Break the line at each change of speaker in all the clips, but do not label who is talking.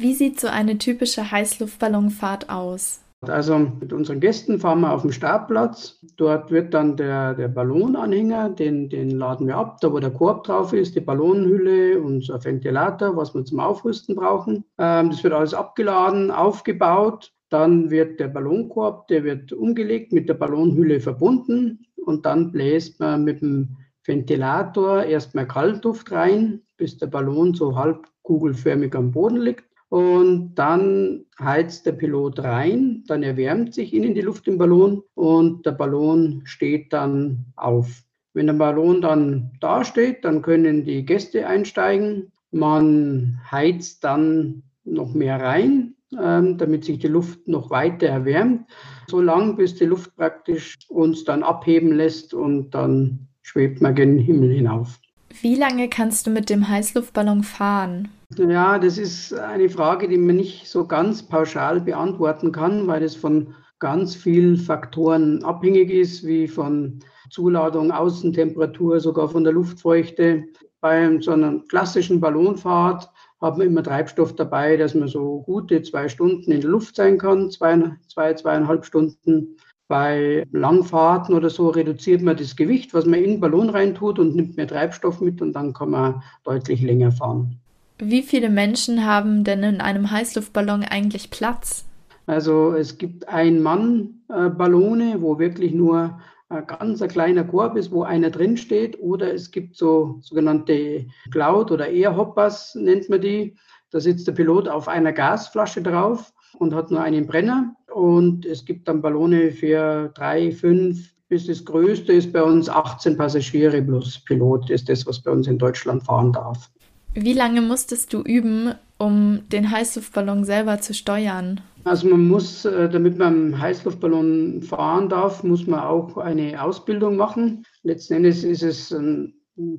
Wie sieht so eine typische Heißluftballonfahrt aus?
Also mit unseren Gästen fahren wir auf den Startplatz. Dort wird dann der, der Ballonanhänger, den, den laden wir ab, da wo der Korb drauf ist, die Ballonhülle, unser Ventilator, was wir zum Aufrüsten brauchen. Ähm, das wird alles abgeladen, aufgebaut. Dann wird der Ballonkorb, der wird umgelegt, mit der Ballonhülle verbunden und dann bläst man mit dem Ventilator erstmal Kaltluft rein, bis der Ballon so halb kugelförmig am Boden liegt. Und dann heizt der Pilot rein, dann erwärmt sich innen die Luft im Ballon und der Ballon steht dann auf. Wenn der Ballon dann da steht, dann können die Gäste einsteigen. Man heizt dann noch mehr rein, ähm, damit sich die Luft noch weiter erwärmt, so lange bis die Luft praktisch uns dann abheben lässt und dann schwebt man gen Himmel hinauf.
Wie lange kannst du mit dem Heißluftballon fahren?
Ja, das ist eine Frage, die man nicht so ganz pauschal beantworten kann, weil es von ganz vielen Faktoren abhängig ist, wie von Zuladung, Außentemperatur, sogar von der Luftfeuchte. Bei so einer klassischen Ballonfahrt hat man immer Treibstoff dabei, dass man so gute zwei Stunden in der Luft sein kann, zwei, zwei zweieinhalb Stunden. Bei Langfahrten oder so reduziert man das Gewicht, was man in den Ballon reintut und nimmt mehr Treibstoff mit und dann kann man deutlich länger fahren.
Wie viele Menschen haben denn in einem Heißluftballon eigentlich Platz?
Also es gibt Ein-Mann-Ballone, wo wirklich nur ein ganz ein kleiner Korb ist, wo einer drin steht. Oder es gibt so sogenannte Cloud- oder Airhoppers, nennt man die. Da sitzt der Pilot auf einer Gasflasche drauf und hat nur einen Brenner. Und es gibt dann Ballone für drei, fünf, bis das größte ist bei uns 18 Passagiere plus Pilot, ist das, was bei uns in Deutschland fahren darf.
Wie lange musstest du üben, um den Heißluftballon selber zu steuern?
Also man muss, äh, damit man Heißluftballon fahren darf, muss man auch eine Ausbildung machen. Letzten Endes ist es ein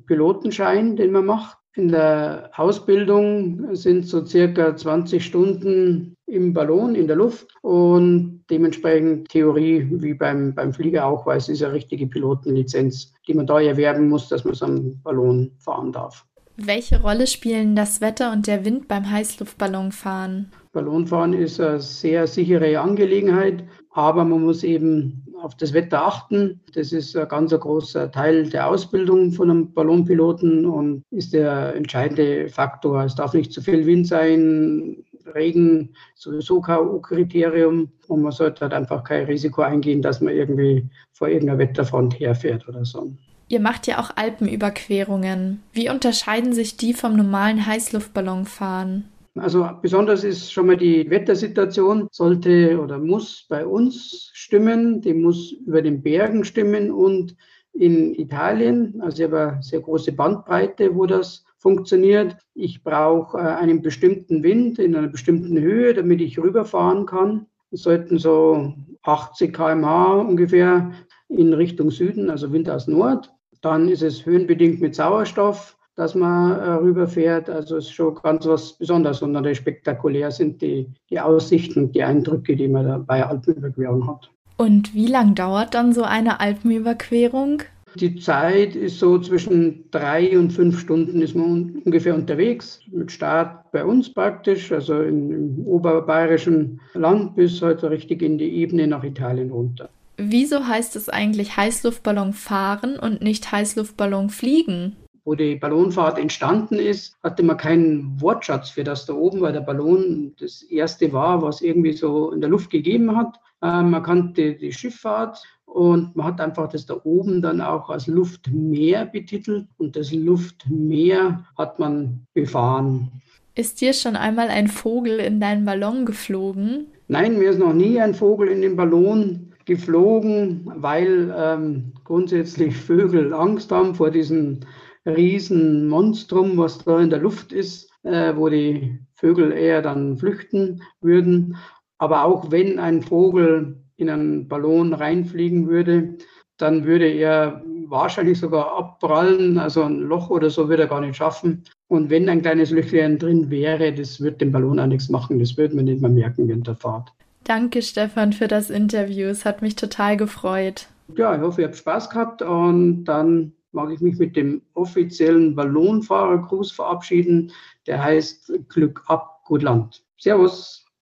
Pilotenschein, den man macht. In der Ausbildung sind so circa 20 Stunden im Ballon, in der Luft und dementsprechend Theorie wie beim, beim Flieger auch, weil es ist eine richtige Pilotenlizenz, die man da erwerben muss, dass man so einen Ballon fahren darf.
Welche Rolle spielen das Wetter und der Wind beim Heißluftballonfahren?
Ballonfahren ist eine sehr sichere Angelegenheit, aber man muss eben auf das Wetter achten. Das ist ein ganz großer Teil der Ausbildung von einem Ballonpiloten und ist der entscheidende Faktor. Es darf nicht zu viel Wind sein, Regen sowieso kein Kriterium und man sollte halt einfach kein Risiko eingehen, dass man irgendwie vor irgendeiner Wetterfront herfährt oder so.
Ihr macht ja auch Alpenüberquerungen. Wie unterscheiden sich die vom normalen Heißluftballonfahren?
Also besonders ist schon mal die Wettersituation, sollte oder muss bei uns stimmen, die muss über den Bergen stimmen und in Italien, also ich habe eine sehr große Bandbreite, wo das funktioniert. Ich brauche äh, einen bestimmten Wind in einer bestimmten Höhe, damit ich rüberfahren kann. Es sollten so 80 km/h ungefähr in Richtung Süden, also Wind aus Nord. Dann ist es höhenbedingt mit Sauerstoff, dass man äh, rüberfährt. Also es ist schon ganz was Besonderes und natürlich spektakulär sind die, die Aussichten, die Eindrücke, die man da bei Alpenüberquerung hat.
Und wie lang dauert dann so eine Alpenüberquerung?
Die Zeit ist so zwischen drei und fünf Stunden ist man ungefähr unterwegs. Mit Start bei uns praktisch, also im, im oberbayerischen Land bis heute richtig in die Ebene nach Italien runter.
Wieso heißt es eigentlich Heißluftballon fahren und nicht Heißluftballon fliegen?
Wo die Ballonfahrt entstanden ist, hatte man keinen Wortschatz für das da oben, weil der Ballon das erste war, was irgendwie so in der Luft gegeben hat. Ähm, man kannte die Schifffahrt und man hat einfach das da oben dann auch als Luftmeer betitelt und das Luftmeer hat man befahren.
Ist dir schon einmal ein Vogel in deinen Ballon geflogen?
Nein, mir ist noch nie ein Vogel in den Ballon geflogen, weil ähm, grundsätzlich Vögel Angst haben vor diesem riesen Monstrum, was da in der Luft ist, äh, wo die Vögel eher dann flüchten würden. Aber auch wenn ein Vogel in einen Ballon reinfliegen würde, dann würde er wahrscheinlich sogar abprallen, also ein Loch oder so würde er gar nicht schaffen. Und wenn ein kleines Löchlein drin wäre, das würde dem Ballon auch nichts machen, das würde man nicht mehr merken während der Fahrt.
Danke, Stefan, für das Interview. Es hat mich total gefreut.
Ja, ich hoffe, ihr habt Spaß gehabt und dann mag ich mich mit dem offiziellen Ballonfahrergruß verabschieden. Der heißt Glück ab, gut Land. Servus.